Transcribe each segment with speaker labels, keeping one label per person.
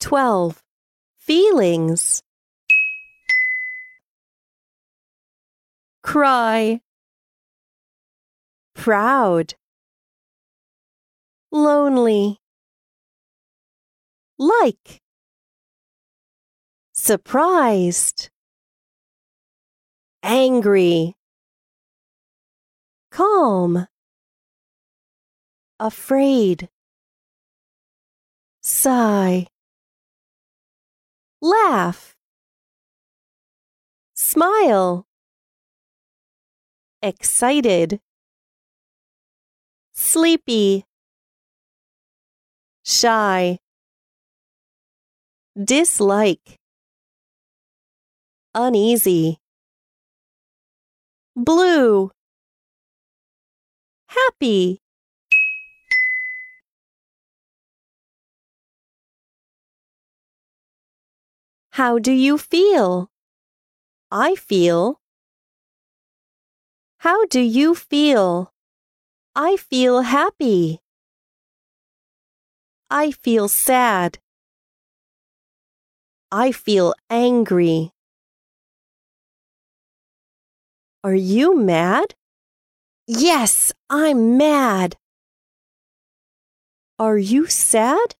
Speaker 1: 12. Feelings. Cry. Proud. Lonely. Like. Surprised. Angry. Calm. Afraid. Sigh. Laugh. Smile. Excited. Sleepy. Shy. Dislike. Uneasy. Blue. Happy. How do you feel? I feel. How do you feel? I feel happy. I feel sad. I feel angry. Are you mad? Yes, I'm mad. Are you sad?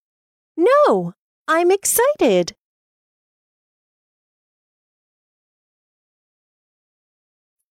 Speaker 1: No, I'm excited.